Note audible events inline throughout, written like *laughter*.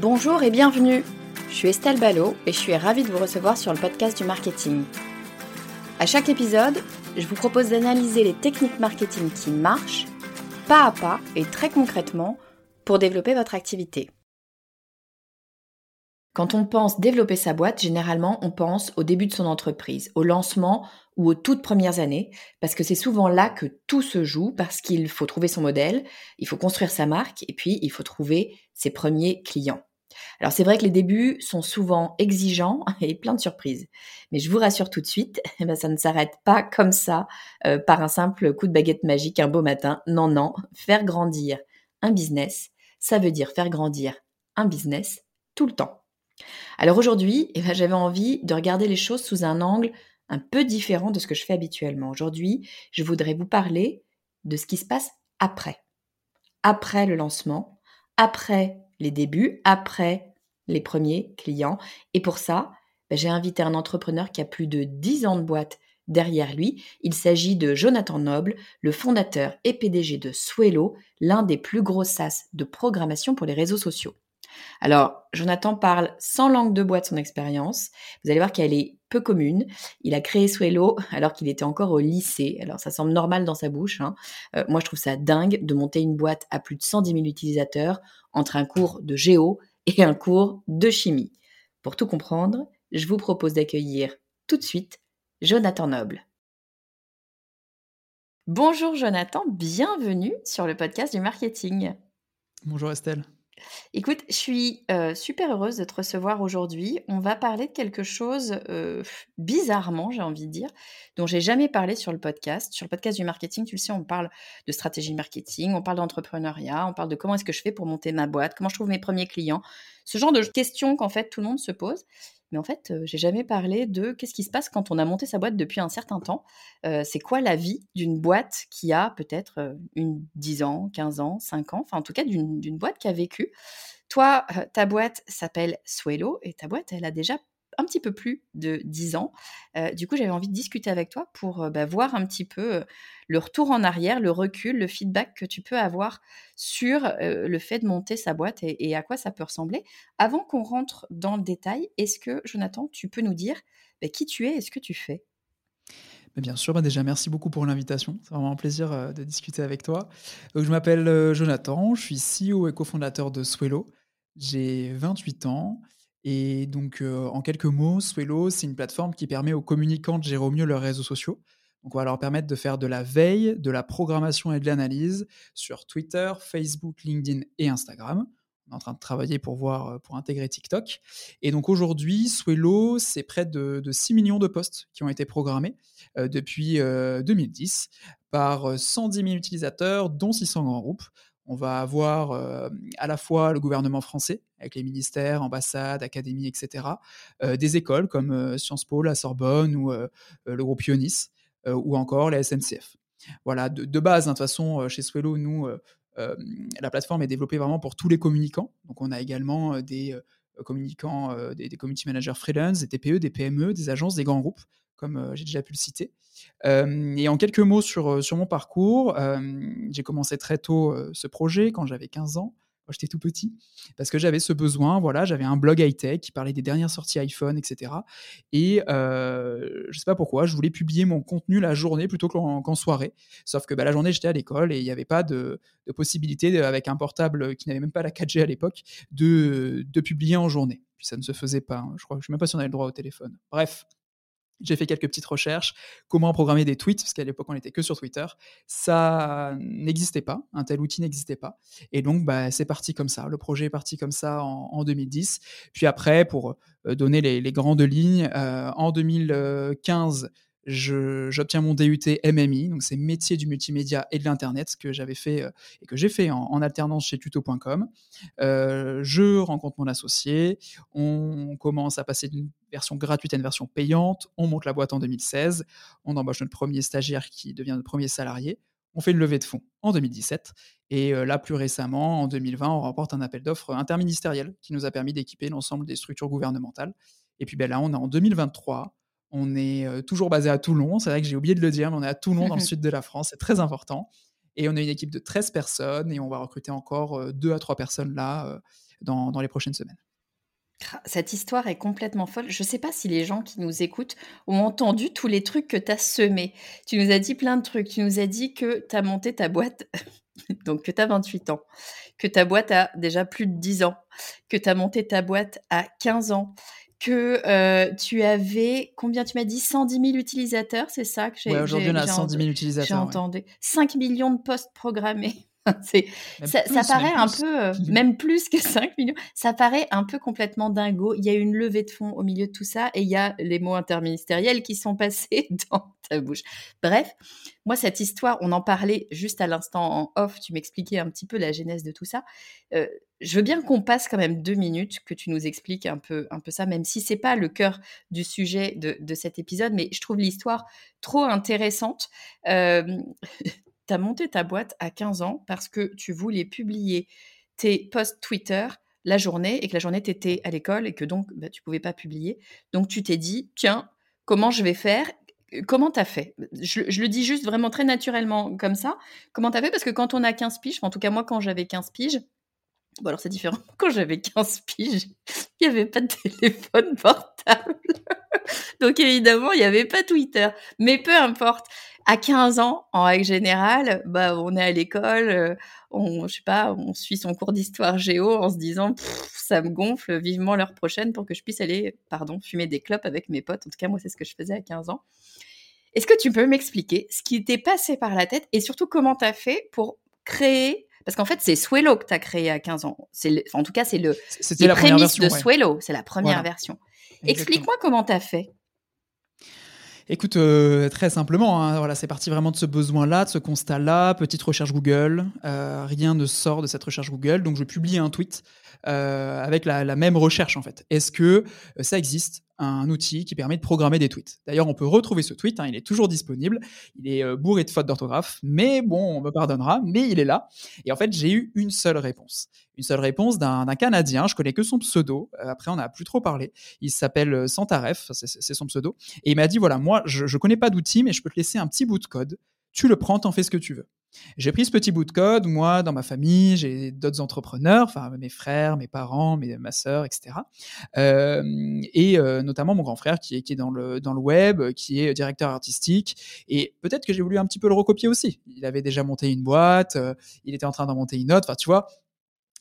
Bonjour et bienvenue. Je suis Estelle Ballot et je suis ravie de vous recevoir sur le podcast du marketing. À chaque épisode, je vous propose d'analyser les techniques marketing qui marchent, pas à pas et très concrètement, pour développer votre activité. Quand on pense développer sa boîte, généralement, on pense au début de son entreprise, au lancement ou aux toutes premières années, parce que c'est souvent là que tout se joue, parce qu'il faut trouver son modèle, il faut construire sa marque, et puis il faut trouver ses premiers clients. Alors c'est vrai que les débuts sont souvent exigeants *laughs* et plein de surprises. Mais je vous rassure tout de suite, *laughs* eh ben, ça ne s'arrête pas comme ça, euh, par un simple coup de baguette magique un beau matin. Non, non, faire grandir un business, ça veut dire faire grandir un business tout le temps. Alors aujourd'hui, eh ben, j'avais envie de regarder les choses sous un angle un peu différent de ce que je fais habituellement. Aujourd'hui, je voudrais vous parler de ce qui se passe après. Après le lancement, après les débuts, après les premiers clients. Et pour ça, ben, j'ai invité un entrepreneur qui a plus de 10 ans de boîte derrière lui. Il s'agit de Jonathan Noble, le fondateur et PDG de Swello, l'un des plus gros SaaS de programmation pour les réseaux sociaux. Alors, Jonathan parle sans langue de bois de son expérience. Vous allez voir qu'elle est peu commune. Il a créé Swello alors qu'il était encore au lycée. Alors, ça semble normal dans sa bouche. Hein. Euh, moi, je trouve ça dingue de monter une boîte à plus de 110 000 utilisateurs entre un cours de géo et un cours de chimie. Pour tout comprendre, je vous propose d'accueillir tout de suite Jonathan Noble. Bonjour Jonathan, bienvenue sur le podcast du marketing. Bonjour Estelle. Écoute, je suis, super heureuse de te recevoir aujourd'hui. On va parler de quelque chose, bizarrement, j'ai envie de dire, dont j'ai jamais parlé sur le podcast. Sur le podcast du marketing, tu le sais, on parle de stratégie marketing, on parle d'entrepreneuriat, on parle de comment est-ce que je fais pour monter ma boîte, comment je trouve mes premiers clients. Ce genre de questions qu'en fait tout le monde se pose. Mais en fait, j'ai jamais parlé de qu'est-ce qui se passe quand on a monté sa boîte depuis un certain temps. c'est quoi la vie d'une boîte qui a peut-être une 10 ans, 15 ans, 5 ans, enfin en tout cas d'une boîte qui a vécu. Toi, ta boîte s'appelle Swello et ta boîte, elle a déjà un petit peu plus de 10 ans. du coup, j'avais envie de discuter avec toi pour bah, voir un petit peu le retour en arrière, le recul, le feedback que tu peux avoir sur le fait de monter sa boîte et, à quoi ça peut ressembler. Avant qu'on rentre dans le détail, est-ce que, Jonathan, tu peux nous dire bah, qui tu es et ce que tu fais? Bien sûr, bah, déjà merci beaucoup pour l'invitation. C'est vraiment un plaisir de discuter avec toi. je m'appelle Jonathan, je suis CEO et cofondateur de Swello. J'ai 28 ans et donc, en quelques mots, Swello, c'est une plateforme qui permet aux communicants de gérer au mieux leurs réseaux sociaux. Donc, on va leur permettre de faire de la veille, de la programmation et de l'analyse sur Twitter, Facebook, LinkedIn et Instagram. On est en train de travailler pour voir, pour intégrer TikTok. Et donc aujourd'hui, Swello, c'est près de, 6 millions de posts qui ont été programmés depuis 2010 par 110 000 utilisateurs, dont 600 grands groupes. On va avoir euh, à la fois le gouvernement français, avec les ministères, ambassades, académies, etc., euh, des écoles comme euh, Sciences Po, la Sorbonne ou le groupe Ionis, ou encore la SNCF. Voilà, de, base, hein, de toute façon, chez Swello, nous, la plateforme est développée vraiment pour tous les communicants. Donc, on a également des communicants, des, des, community managers freelance, des TPE, des PME, des agences, des grands groupes comme j'ai déjà pu le citer. et en quelques mots sur, sur mon parcours, j'ai commencé très tôt ce projet quand j'avais 15 ans. J'étais tout petit, parce que j'avais ce besoin. Voilà, j'avais un blog high-tech qui parlait des dernières sorties iPhone, etc. Et euh, je sais pas pourquoi, je voulais publier mon contenu la journée plutôt qu'en soirée. Sauf que bah, la journée, j'étais à l'école et il n'y avait pas de, possibilité, avec un portable qui n'avait même pas la 4G à l'époque, de, de publier en journée. Puis ça ne se faisait pas. Hein. Je crois, je sais même pas si on avait le droit au téléphone. Bref. J'ai fait quelques petites recherches. Comment programmer des tweets Parce qu'à l'époque, on n'était que sur Twitter. Ça n'existait pas. Un tel outil n'existait pas. Et donc, bah, c'est parti comme ça. Le projet est parti comme ça en, 2010. Puis après, pour euh, donner les, grandes lignes, euh, en 2015, j'obtiens mon DUT MMI, donc c'est métier du multimédia et de l'internet que j'avais fait euh, et que j'ai fait en, alternance chez tuto.com. Euh, je rencontre mon associé, on commence à passer d'une version gratuite à une version payante, on monte la boîte en 2016, on embauche notre premier stagiaire qui devient notre premier salarié, on fait une levée de fonds en 2017 et euh, là plus récemment en 2020 on remporte un appel d'offres interministériel qui nous a permis d'équiper l'ensemble des structures gouvernementales. Et puis ben là on est en 2023 on est toujours basé à Toulon. C'est vrai que j'ai oublié de le dire, mais on est à Toulon, dans le *laughs* sud de la France. C'est très important. Et on a une équipe de 13 personnes et on va recruter encore 2 à 3 personnes là dans, les prochaines semaines. Cette histoire est complètement folle. Je ne sais pas si les gens qui nous écoutent ont entendu tous les trucs que tu as semés. Tu nous as dit plein de trucs. Tu nous as dit que tu as monté ta boîte, *laughs* donc que tu as 28 ans, que ta boîte a déjà plus de 10 ans, que tu as monté ta boîte à 15 ans, que euh, tu avais, combien tu m'as dit 110 000 utilisateurs, c'est ça que j'ai ouais, Aujourd'hui, on a 110 000 utilisateurs. J'ai entendu. 5 millions de postes programmés. *laughs* c'est, ça, paraît un peu, euh, *laughs* même plus que 5 millions, ça paraît un peu complètement dingo. Il y a une levée de fonds au milieu de tout ça et il y a les mots interministériels qui sont *laughs* passés dans ta bouche. Bref, moi, cette histoire, on en parlait juste à l'instant en off, tu m'expliquais un petit peu la genèse de tout ça. Euh, je veux bien qu'on passe quand même deux minutes, que tu nous expliques un peu, un peu ça, même si c'est pas le cœur du sujet de, de, cet épisode, mais je trouve l'histoire trop intéressante. Euh, *laughs* tu as monté ta boîte à 15 ans parce que tu voulais publier tes posts Twitter la journée et que la journée tu étais à l'école et que donc bah, tu pouvais pas publier. Donc tu t'es dit, tiens, comment je vais faire? Comment t'as fait? Je, le dis juste vraiment très naturellement comme ça. Comment t'as fait? Parce que quand on a 15 piges, en tout cas moi quand j'avais 15 piges, bon alors c'est différent, *laughs* quand j'avais 15 piges, il n'y avait pas de téléphone *laughs* portable. Donc évidemment, il n'y avait pas Twitter. Mais peu importe à 15 ans, en règle générale, bah, on est à l'école, euh, on, je sais pas, on suit son cours d'histoire géo en se disant, ça me gonfle vivement l'heure prochaine pour que je puisse aller, pardon, fumer des clopes avec mes potes. En tout cas, moi, c'est ce que je faisais à 15 ans. Est-ce que tu peux m'expliquer ce qui t'est passé par la tête et surtout comment tu as fait pour créer parce qu'en fait, c'est Swello que tu as créé à 15 ans. C'est en tout cas, c'est le les la prémisse de Swello. C'est la première version. Explique-moi comment tu as fait. Écoute, euh, très simplement, hein, voilà, c'est parti vraiment de ce besoin-là, de ce constat-là. Petite recherche Google, euh, rien ne sort de cette recherche Google, donc je publie un tweet euh, avec la, même recherche en fait. Est-ce que ça existe? Un outil qui permet de programmer des tweets. D'ailleurs, on peut retrouver ce tweet, hein, il est toujours disponible, il est bourré de fautes d'orthographe, mais bon, on me pardonnera, mais il est là. Et en fait, j'ai eu une seule réponse une seule réponse d'un Canadien. Je connais que son pseudo. Euh, après, on n'a plus trop parlé. Il s'appelle euh, Santaref, c'est son pseudo. Et il m'a dit voilà, moi, je ne connais pas d'outil, mais je peux te laisser un petit bout de code. Tu le prends, t'en fais ce que tu veux. J'ai pris ce petit bout de code, moi, dans ma famille, j'ai d'autres entrepreneurs, enfin mes frères, mes parents, mes, ma sœur, etc. Euh, et notamment mon grand frère qui est, dans, le, dans le web, qui est directeur artistique. Et peut-être que j'ai voulu un petit peu le recopier aussi. Il avait déjà monté une boîte, il était en train d'en monter une autre. Enfin, tu vois,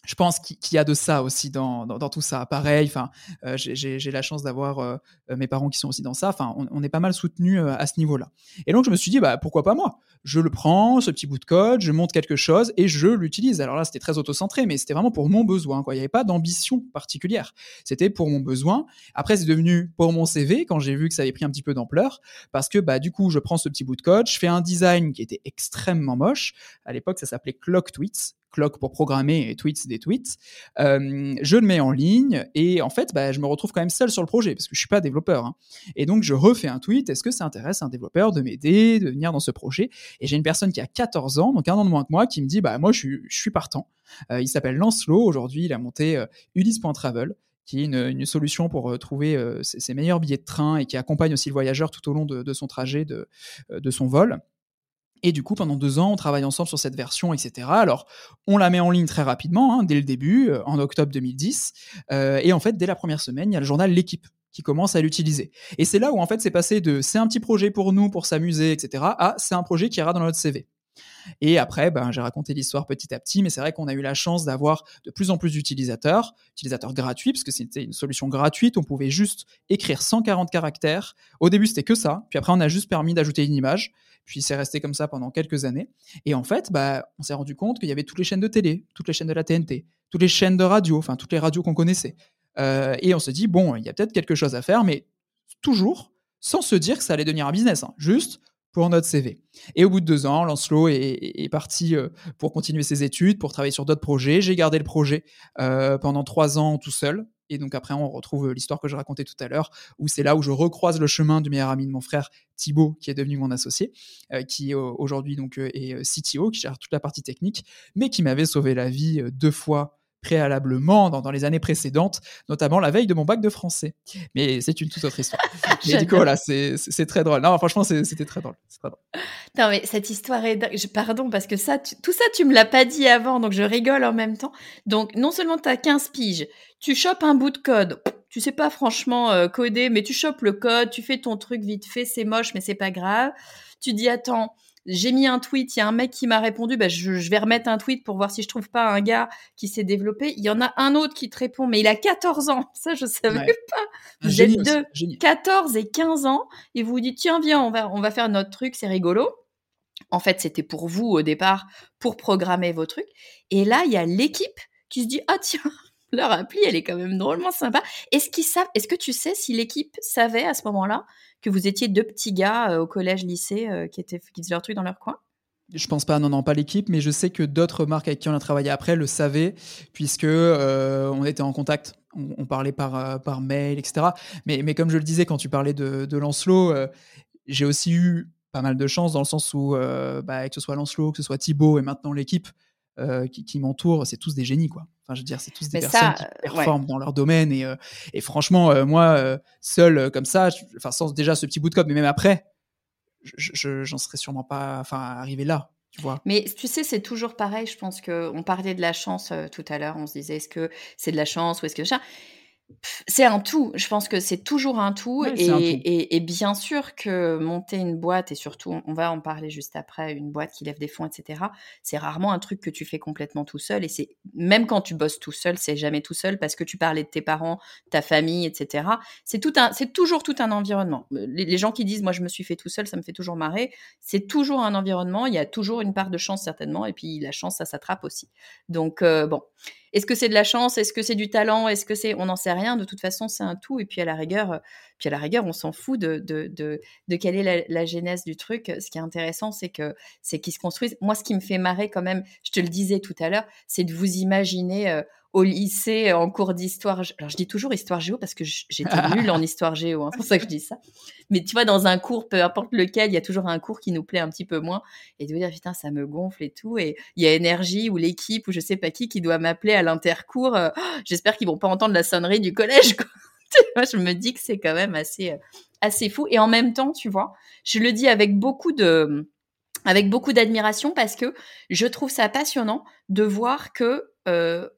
je pense qu'il y a de ça aussi dans, dans, tout ça. Pareil, enfin, euh, j'ai la chance d'avoir euh, mes parents qui sont aussi dans ça. Enfin, on, est pas mal soutenus euh, à ce niveau-là. Et donc, je me suis dit, bah, pourquoi pas moi? Je le prends, ce petit bout de code, je monte quelque chose et je l'utilise. Alors là, c'était très auto-centré, mais c'était vraiment pour mon besoin. Il n'y avait pas d'ambition particulière. C'était pour mon besoin. Après, c'est devenu pour mon CV quand j'ai vu que ça avait pris un petit peu d'ampleur. Parce que, bah, du coup, je prends ce petit bout de code, je fais un design qui était extrêmement moche. À l'époque, ça s'appelait Clock Tweets clock pour programmer et tweets des tweets. Euh, je le mets en ligne et en fait, bah, je me retrouve quand même seul sur le projet parce que je suis pas développeur. Hein. Et donc, je refais un tweet. Est-ce que ça intéresse un développeur de m'aider, de venir dans ce projet? Et j'ai une personne qui a 14 ans, donc un an de moins que moi, qui me dit, bah moi, je, suis partant. Euh, il s'appelle Lancelot. Aujourd'hui, il a monté euh, Ulysse.travel qui est une, solution pour trouver ses, meilleurs billets de train et qui accompagne aussi le voyageur tout au long de, son trajet, de son vol. Et du coup, pendant deux ans, on travaille ensemble sur cette version, etc. Alors, on la met en ligne très rapidement, hein, dès le début, euh, en octobre 2010. Euh, et en fait, dès la première semaine, il y a le journal L'équipe qui commence à l'utiliser. Et c'est là où, en fait, c'est passé de c'est un petit projet pour nous, pour s'amuser, etc., à c'est un projet qui ira dans notre CV. Et après, ben, j'ai raconté l'histoire petit à petit, mais c'est vrai qu'on a eu la chance d'avoir de plus en plus d'utilisateurs, utilisateurs gratuits, parce que c'était une solution gratuite, on pouvait juste écrire 140 caractères. Au début, c'était que ça, puis après, on a juste permis d'ajouter une image, puis c'est resté comme ça pendant quelques années. Et en fait, bah, on s'est rendu compte qu'il y avait toutes les chaînes de télé, toutes les chaînes de la TNT, toutes les chaînes de radio, enfin toutes les radios qu'on connaissait. Euh, et on s'est dit, bon, il y a peut-être quelque chose à faire, mais toujours sans se dire que ça allait devenir un business. Hein. Juste, pour notre CV. Et au bout de deux ans, Lancelot est, parti euh, pour continuer ses études, pour travailler sur d'autres projets. J'ai gardé le projet euh, pendant trois ans tout seul. Et donc après, on retrouve l'histoire que je racontais tout à l'heure, où c'est là où je recroise le chemin du meilleur ami de mon frère Thibaut, qui est devenu mon associé, euh, qui aujourd'hui donc est CTO, qui gère toute la partie technique, mais qui m'avait sauvé la vie deux fois préalablement dans, les années précédentes, notamment la veille de mon bac de français. Mais c'est une toute autre histoire. *laughs* mais du coup, voilà, c'est très drôle. Non, franchement, c'était très drôle. très drôle. Non, mais cette histoire est Pardon, parce que ça, tout ça, tu me l'as pas dit avant, donc je rigole en même temps. Donc, non seulement tu as 15 piges, tu chopes un bout de code. Tu sais pas franchement euh, coder, mais tu chopes le code, tu fais ton truc vite fait, c'est moche, mais c'est pas grave. Tu dis, attends, j'ai mis un tweet, il y a un mec qui m'a répondu, bah, je, vais remettre un tweet pour voir si je trouve pas un gars qui s'est développé. Il y en a un autre qui te répond, mais il a 14 ans. *laughs* Ça, je savais pas. Vous êtes deux, 14 et 15 ans, et vous vous dites, tiens, viens, on va, on va faire notre truc, c'est rigolo. En fait, c'était pour vous au départ, pour programmer vos trucs. Et là, il y a l'équipe qui se dit, ah tiens, leur appli, elle est quand même drôlement sympa. Est-ce qu'ils savent, est-ce que tu sais si l'équipe savait à ce moment-là que vous étiez deux petits gars euh, au collège, lycée euh, qui, étaient, qui faisaient leur truc dans leur coin? Je pense pas, non, non, pas l'équipe, mais je sais que d'autres marques avec qui on a travaillé après le savaient, puisque euh, on était en contact, on, parlait par, par mail, etc. Mais, mais comme je le disais, quand tu parlais de, de Lancelot, j'ai aussi eu pas mal de chance dans le sens où, bah, que ce soit Lancelot, que ce soit Thibaut et maintenant l'équipe qui, qui m'entoure, c'est tous des génies, quoi. Enfin, je veux dire, c'est tous des personnes qui performent dans leur domaine. Et, et franchement, moi, seul comme ça, enfin, sans déjà ce petit bout de code, mais même après, je, j'en serais sûrement pas enfin, arrivé là. Tu vois. Mais tu sais, c'est toujours pareil. Je pense qu'on parlait de la chance tout à l'heure. On se disait, est-ce que c'est de la chance ou est-ce que c'est un tout. Je pense que c'est toujours un tout. et, bien sûr que monter une boîte, et surtout, on va en parler juste après, une boîte qui lève des fonds, etc., c'est rarement un truc que tu fais complètement tout seul. Et c'est même quand tu bosses tout seul, c'est jamais tout seul parce que tu parlais de tes parents, ta famille, etc. C'est tout un, c'est toujours tout un environnement. Les, gens qui disent, moi, je me suis fait tout seul, ça me fait toujours marrer. C'est toujours un environnement. Il y a toujours une part de chance, certainement. Et puis, la chance, ça s'attrape aussi. Donc, euh, bon. Est-ce que c'est de la chance? Est-ce que c'est du talent? Est-ce que c'est on n'en sait rien. De toute façon, c'est un tout. Et puis à la rigueur, euh, puis à la rigueur, on s'en fout de, de, de, quelle est la, genèse du truc. Ce qui est intéressant, c'est que c'est qu'ils se construisent. Moi, ce qui me fait marrer quand même, je te le disais tout à l'heure, c'est de vous imaginer euh, au lycée en cours d'histoire. Alors je dis toujours histoire géo parce que j'étais nulle en *laughs* histoire géo, hein, c'est pour ça que je dis ça. Mais tu vois, dans un cours, peu importe lequel, il y a toujours un cours qui nous plaît un petit peu moins et de dire putain ça me gonfle et tout. Et il y a énergie ou l'équipe ou je sais pas qui qui doit m'appeler à l'intercours. Euh, j'espère qu'ils vont pas entendre la sonnerie du collège. Moi, *laughs* je me dis que c'est quand même assez euh, assez fou. Et en même temps, tu vois, je le dis avec beaucoup de avec beaucoup d'admiration parce que je trouve ça passionnant de voir que euh,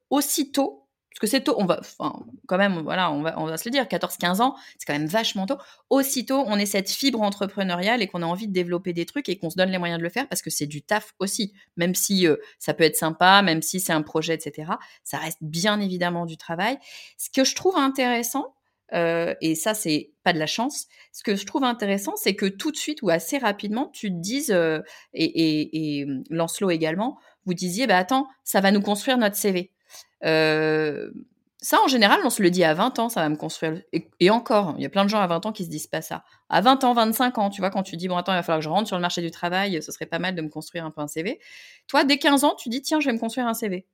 aussitôt, parce que c'est tôt, on va, enfin, quand même, voilà, on va, on va se le dire, 14-15 ans, c'est quand même vachement tôt. Aussitôt, on est cette fibre entrepreneuriale et qu'on a envie de développer des trucs et qu'on se donne les moyens de le faire parce que c'est du taf aussi. Même si euh, ça peut être sympa, même si c'est un projet, etc., ça reste bien évidemment du travail. Ce que je trouve intéressant, euh, et ça, c'est pas de la chance. Ce que je trouve intéressant, c'est que tout de suite ou assez rapidement, tu te dises, et Lancelot également, vous disiez, bah attends, ça va nous construire notre CV. Euh, ça, en général, on se le dit à 20 ans, ça va me construire. Et, encore, il y a plein de gens à 20 ans qui se disent pas ça. À 20 ans, 25 ans, tu vois, quand tu dis, bon, attends, il va falloir que je rentre sur le marché du travail, ce serait pas mal de me construire un peu un CV. Toi, dès 15 ans, tu dis, tiens, je vais me construire un CV.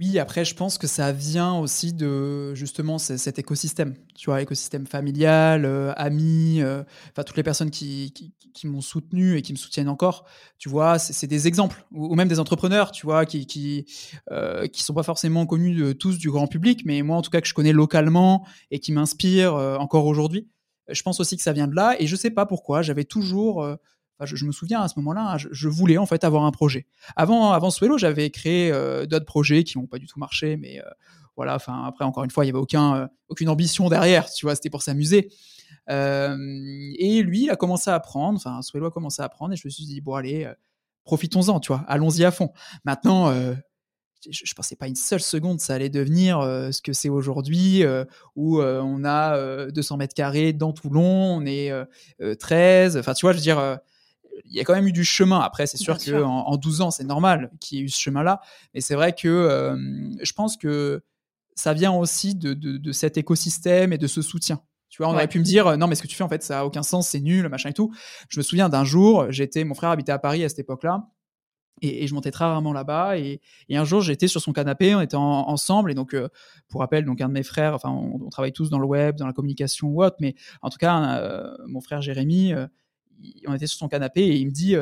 Oui, après, je pense que ça vient aussi de justement cet écosystème, tu vois, écosystème familial, euh, amis, euh, enfin toutes les personnes qui, m'ont soutenu et qui me soutiennent encore, tu vois, c'est des exemples, ou, même des entrepreneurs, tu vois, qui qui, euh, qui sont pas forcément connus de, tous du grand public, mais moi en tout cas que je connais localement et qui m'inspirent encore aujourd'hui. Je pense aussi que ça vient de là, et je sais pas pourquoi, j'avais toujours je, me souviens à ce moment-là, je, voulais en fait avoir un projet. Avant, avant j'avais créé d'autres projets qui n'ont pas du tout marché, mais voilà. Enfin, après, encore une fois, il n'y avait aucun, aucune ambition derrière. Tu vois, c'était pour s'amuser. et lui, il a commencé à apprendre. Enfin, Swello a commencé à apprendre, et je me suis dit bon, allez, profitons-en, tu vois, allons-y à fond. Maintenant je, ne pensais pas une seule seconde ça allait devenir ce que c'est aujourd'hui, où on a 200 mètres carrés dans Toulon, on est 13. Enfin, tu vois, je veux dire, il y a quand même eu du chemin. Après, c'est sûr qu'en en, 12 ans, c'est normal qu'il y ait eu ce chemin-là. Mais c'est vrai que je pense que ça vient aussi de, de, cet écosystème et de ce soutien. Tu vois, on aurait pu me dire, non, mais ce que tu fais, en fait, ça a aucun sens, c'est nul, machin et tout. Je me souviens d'un jour, j'étais, mon frère habitait à Paris à cette époque-là. Et, je montais très rarement là-bas. Et, un jour, j'étais sur son canapé, on était ensemble. Et donc, euh, pour rappel, donc un de mes frères, enfin, on, travaille tous dans le web, dans la communication ou autre, mais en tout cas, euh, mon frère Jérémy, euh, on était sur son canapé et il me dit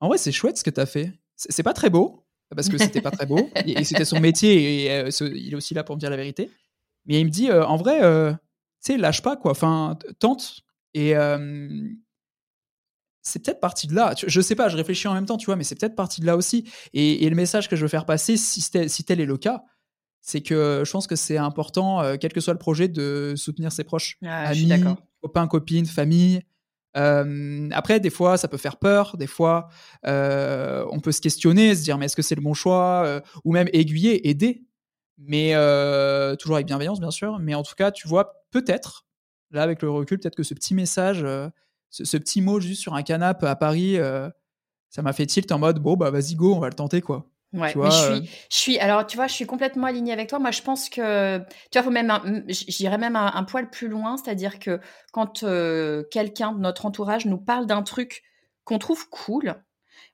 En vrai, c'est chouette ce que tu as fait. C'est pas très beau, parce que c'était pas très beau. *laughs* et, c'était son métier et il est aussi là pour me dire la vérité. Mais il me dit En vrai, tu sais, lâche pas, quoi. Enfin, tente. Et c'est peut-être parti de là. Je sais pas, je réfléchis en même temps, tu vois, mais c'est peut-être parti de là aussi. Et, le message que je veux faire passer, si tel, si tel est le cas, c'est que je pense que c'est important, euh, quel que soit le projet, de soutenir ses proches, ah, amis, copains, copines, famille. Après, des fois, ça peut faire peur. Des fois, on peut se questionner, se dire mais est-ce que c'est le bon choix Ou même aiguiller, aider. Mais toujours avec bienveillance, bien sûr. Mais en tout cas, tu vois, peut-être, là, avec le recul, peut-être que ce petit message ce, petit mot juste sur un canapé à Paris, ça m'a fait tilt en mode bon bah vas-y go, on va le tenter quoi. Ouais, mais je suis, je suis, alors tu vois, je suis complètement alignée avec toi. Moi, je pense que, tu vois, faut même, j'irais même un, poil plus loin, c'est-à-dire que quand euh, quelqu'un de notre entourage nous parle d'un truc qu'on trouve cool,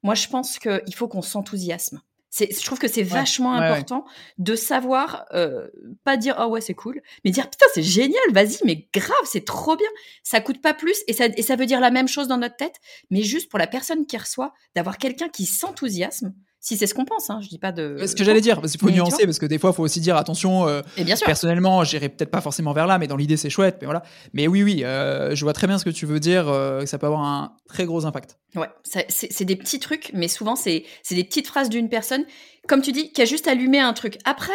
moi, je pense qu'il faut qu'on s'enthousiasme. Je trouve que c'est vachement important de savoir, euh, pas dire oh ouais c'est cool, mais dire putain c'est génial, vas-y mais grave c'est trop bien, ça coûte pas plus et ça et ça veut dire la même chose dans notre tête, mais juste pour la personne qui reçoit d'avoir quelqu'un qui s'enthousiasme si c'est ce qu'on pense, hein, je dis pas de. Ce que j'allais dire, parce qu'il faut nuancer, parce que des fois, il faut aussi dire attention. Euh, et bien sûr. Personnellement, j'irai peut-être pas forcément vers là, mais dans l'idée, c'est chouette. Mais voilà. Mais oui, oui, euh, je vois très bien ce que tu veux dire. Euh, ça peut avoir un très gros impact. Ouais, c'est des petits trucs, mais souvent, c'est des petites phrases d'une personne, comme tu dis, qui a juste allumé un truc. Après,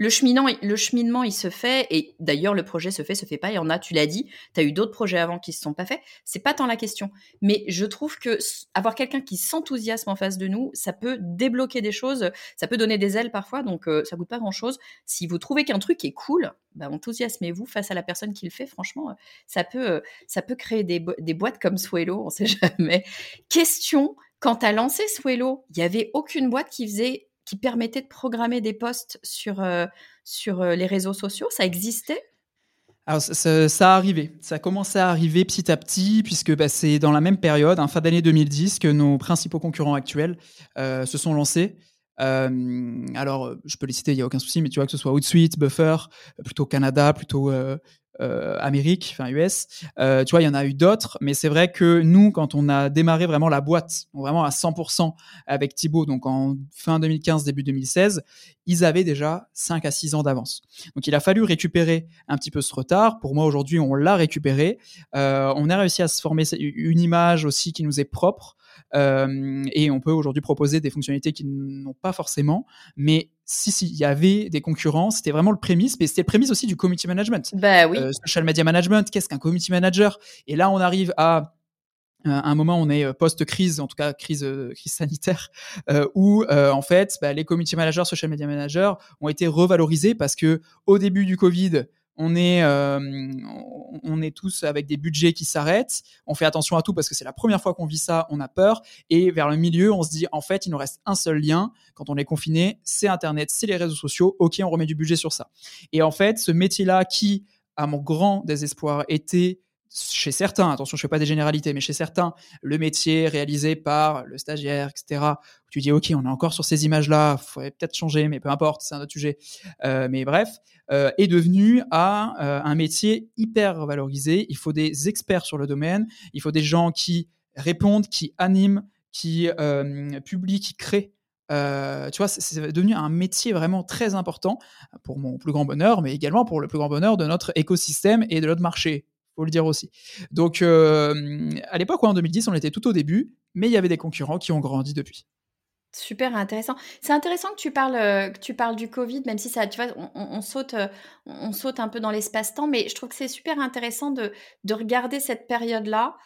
le cheminement, le cheminement, il se fait, et d'ailleurs, le projet se fait, se fait pas. Il y en a, tu l'as dit, tu as eu d'autres projets avant qui se sont pas faits. C'est pas tant la question. Mais je trouve que avoir quelqu'un qui s'enthousiasme en face de nous, ça peut débloquer des choses, ça peut donner des ailes parfois, donc euh, ça coûte pas grand chose. Si vous trouvez qu'un truc est cool, bah, enthousiasmez-vous face à la personne qui le fait. Franchement, ça peut, euh, ça peut créer des, boîtes comme Swello, on sait *laughs* jamais. Question, quand tu as lancé Swello, il y avait aucune boîte qui faisait qui permettait de programmer des posts sur, euh, sur euh, les réseaux sociaux Ça existait? Alors, ça, a arrivé. Ça a commencé à arriver petit à petit, puisque bah, c'est dans la même période, en fin d'année 2010, que nos principaux concurrents actuels euh, se sont lancés. alors, je peux les citer, il n'y a aucun souci, mais tu vois que ce soit Outsuite, Buffer, plutôt Canada, plutôt Amérique, enfin US. Euh, tu vois, il y en a eu d'autres, mais c'est vrai que nous, quand on a démarré vraiment la boîte, vraiment à 100% avec Thibaut, donc en fin 2015, début 2016, ils avaient déjà 5 à 6 ans d'avance. Donc il a fallu récupérer un petit peu ce retard. Pour moi, aujourd'hui, on l'a récupéré. Euh, on a réussi à se former une image aussi qui nous est propre. et on peut aujourd'hui proposer des fonctionnalités qu'ils n'ont pas forcément, mais si, si, il y avait des concurrents, c'était vraiment le prémisse, mais c'était le prémisse aussi du community management. Bah oui. Euh, social media management, qu'est-ce qu'un community manager? Et là, on arrive à euh, un moment, on est euh, post-crise, en tout cas crise, crise sanitaire, où en fait, bah, les community managers, social media managers ont été revalorisés parce que au début du Covid, on est, euh, on est tous avec des budgets qui s'arrêtent, on fait attention à tout parce que c'est la première fois qu'on vit ça, on a peur, et vers le milieu, on se dit, en fait, il nous reste un seul lien, quand on est confiné, c'est Internet, c'est les réseaux sociaux, ok, on remet du budget sur ça. Et en fait, ce métier-là qui, à mon grand désespoir, était chez certains, attention, je fais pas des généralités, mais chez certains, le métier réalisé par le stagiaire, etc., où tu dis, OK, on est encore sur ces images-là, il faudrait peut-être changer, mais peu importe, c'est un autre sujet. Euh, mais bref, euh, est devenu euh, un métier hyper valorisé. Il faut des experts sur le domaine, il faut des gens qui répondent, qui animent, qui publient, qui créent. tu vois, c'est devenu un métier vraiment très important pour mon plus grand bonheur, mais également pour le plus grand bonheur de notre écosystème et de notre marché faut le dire aussi. Donc, à l'époque, en 2010, on était tout au début, mais il y avait des concurrents qui ont grandi depuis. Super intéressant. C'est intéressant que tu parles, que tu parles du Covid, même si ça, tu vois, on, saute, on saute un peu dans l'espace-temps, mais je trouve que c'est super intéressant de, de regarder cette période-là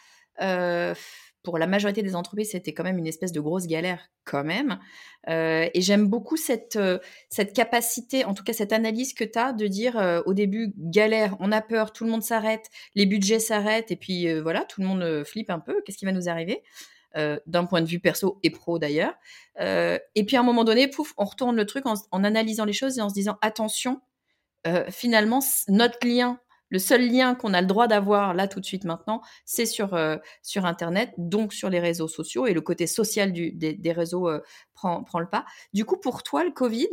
pour la majorité des entreprises, c'était quand même une espèce de grosse galère quand même. Euh, et j'aime beaucoup cette, euh, cette capacité, en tout cas cette analyse que tu as de dire euh, au début, galère, on a peur, tout le monde s'arrête, les budgets s'arrêtent, et puis voilà, tout le monde flippe un peu, qu'est-ce qui va nous arriver? D'un point de vue perso et pro d'ailleurs. et puis à un moment donné, pouf, on retourne le truc en, en analysant les choses et en se disant, attention, finalement, notre lien le seul lien qu'on a le droit d'avoir là tout de suite maintenant, c'est sur, euh, sur Internet, donc sur les réseaux sociaux, et le côté social des, réseaux euh, prend, prend, le pas. Du coup, pour toi, le Covid,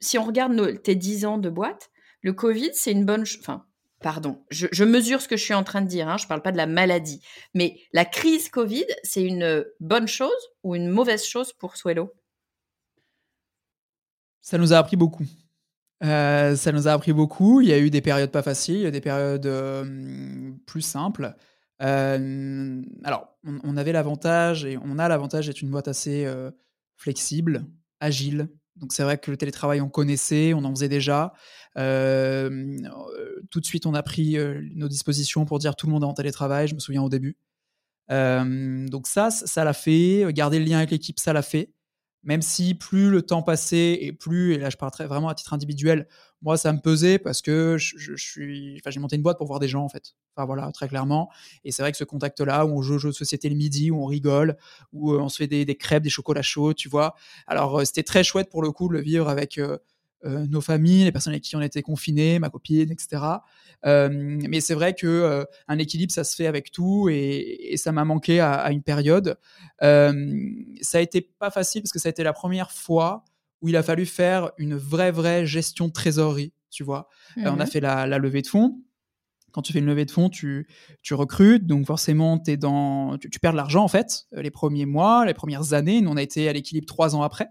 si on regarde tes 10 ans de boîte, le Covid, c'est une bonne... Enfin, pardon, je, mesure ce que je suis en train de dire, hein, je ne parle pas de la maladie, mais la crise Covid, c'est une bonne chose ou une mauvaise chose pour Swello? Ça nous a appris beaucoup. Euh, ça nous a appris beaucoup. Il y a eu des périodes pas faciles, des périodes euh, plus simples. Euh, alors, on, avait l'avantage, et on a l'avantage d'être une boîte assez flexible, agile. Donc, c'est vrai que le télétravail, on connaissait, on en faisait déjà. tout de suite, on a pris nos dispositions pour dire tout le monde est en télétravail. Je me souviens au début. donc, ça, ça l'a fait. Garder le lien avec l'équipe, ça l'a fait même si plus le temps passait et plus, et là je parle vraiment à titre individuel, moi ça me pesait parce que je, suis, enfin j'ai monté une boîte pour voir des gens en fait. Enfin voilà, très clairement. Et c'est vrai que ce contact-là, où on joue aux jeux de société le midi, où on rigole, où euh, on se fait des, crêpes, des chocolats chauds, tu vois. Alors euh, c'était très chouette pour le coup de le vivre avec euh, nos familles, les personnes avec qui on était confinés, ma copine, etc. mais c'est vrai que un équilibre, ça se fait avec tout, et, ça m'a manqué à, une période. ça a été pas facile parce que ça a été la première fois où il a fallu faire une vraie, vraie gestion de trésorerie, tu vois. on a mmh fait la, levée de fonds quand tu fais une levée de fonds, tu, tu recrutes, donc forcément, es dans, tu, perds de l'argent en fait, les premiers mois, les premières années. Nous, on a été à l'équilibre trois ans après.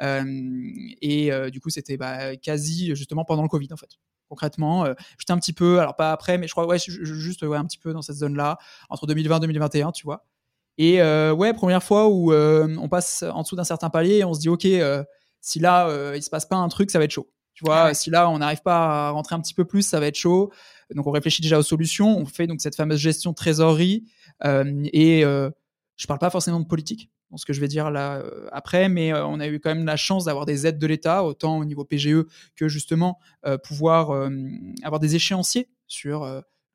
Et du coup, c'était bah, quasi justement pendant le Covid en fait concrètement. Euh, j'étais un petit peu, alors pas après, mais je crois, ouais, juste ouais, un petit peu dans cette zone-là, entre 2020 et 2021, tu vois. Et euh, ouais, première fois où euh, on passe en dessous d'un certain palier et on se dit, OK, si là, il se passe pas un truc, ça va être chaud. Tu vois, ah si là, on n'arrive pas à rentrer un petit peu plus, ça va être chaud. Donc, on réfléchit déjà aux solutions. On fait donc cette fameuse gestion de trésorerie. et je parle pas forcément de politique dans ce que je vais dire là euh, après, mais euh, on a eu quand même la chance d'avoir des aides de l'État, autant au niveau PGE que justement euh, pouvoir avoir des échéanciers sur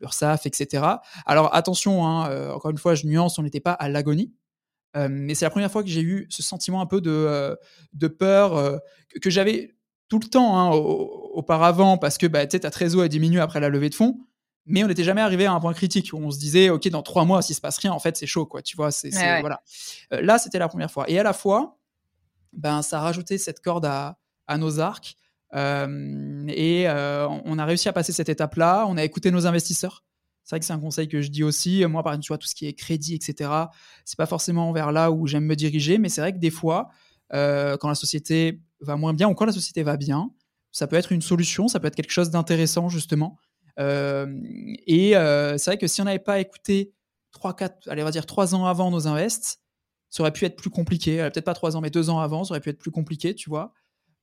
l'URSSAF, etc. Alors attention, hein, encore une fois, je nuance, on n'était pas à l'agonie. mais c'est la première fois que j'ai eu ce sentiment un peu de, peur que, j'avais tout le temps hein, auparavant parce que bah, ta trésor a diminué après la levée de fonds mais on n'était jamais arrivé à un point critique où on se disait ok dans trois mois s'il se passe rien en fait c'est chaud quoi tu vois c'est voilà. Euh, là c'était la première fois. Et à la fois ben ça a rajouté cette corde à, à nos arcs euh, et euh, on a réussi à passer cette étape là on a écouté nos investisseurs. C'est vrai que c'est un conseil que je dis aussi. Moi par exemple tu vois tout ce qui est crédit etc c'est pas forcément vers là où j'aime me diriger mais c'est vrai que des fois quand la société va moins bien ou quand la société va bien ça peut être une solution ça peut être quelque chose d'intéressant justement et c'est vrai que si on n'avait pas écouté 3, 4, allez, on va dire 3 ans avant nos invests, ça aurait pu être plus compliqué. Peut-être pas 3 ans, mais 2 ans avant, ça aurait pu être plus compliqué, tu vois.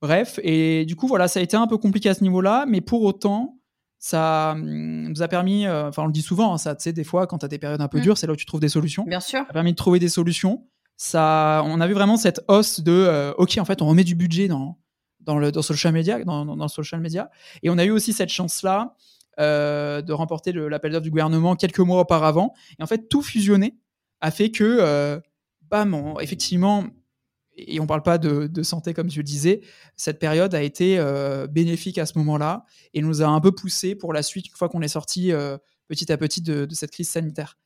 Bref, et du coup, voilà, ça a été un peu compliqué à ce niveau-là, mais pour autant, ça mmh, nous a permis, enfin, on le dit souvent, hein, ça, tu sais, des fois, quand tu as des périodes un peu mmh. dures, c'est là où tu trouves des solutions. Bien sûr. Ça a permis de trouver des solutions. Ça, on a vu vraiment cette hausse de, OK, en fait, on remet du budget dans, dans le dans social media, dans, dans, dans, le social media. Et on a eu aussi cette chance-là euh, de remporter l'appel d'offres du gouvernement quelques mois auparavant. Et en fait, tout fusionné a fait que, euh, bam, effectivement, et on ne parle pas de, santé comme je le disais, cette période a été euh, bénéfique à ce moment-là et nous a un peu poussé pour la suite une fois qu'on est sorti petit à petit de, cette crise sanitaire.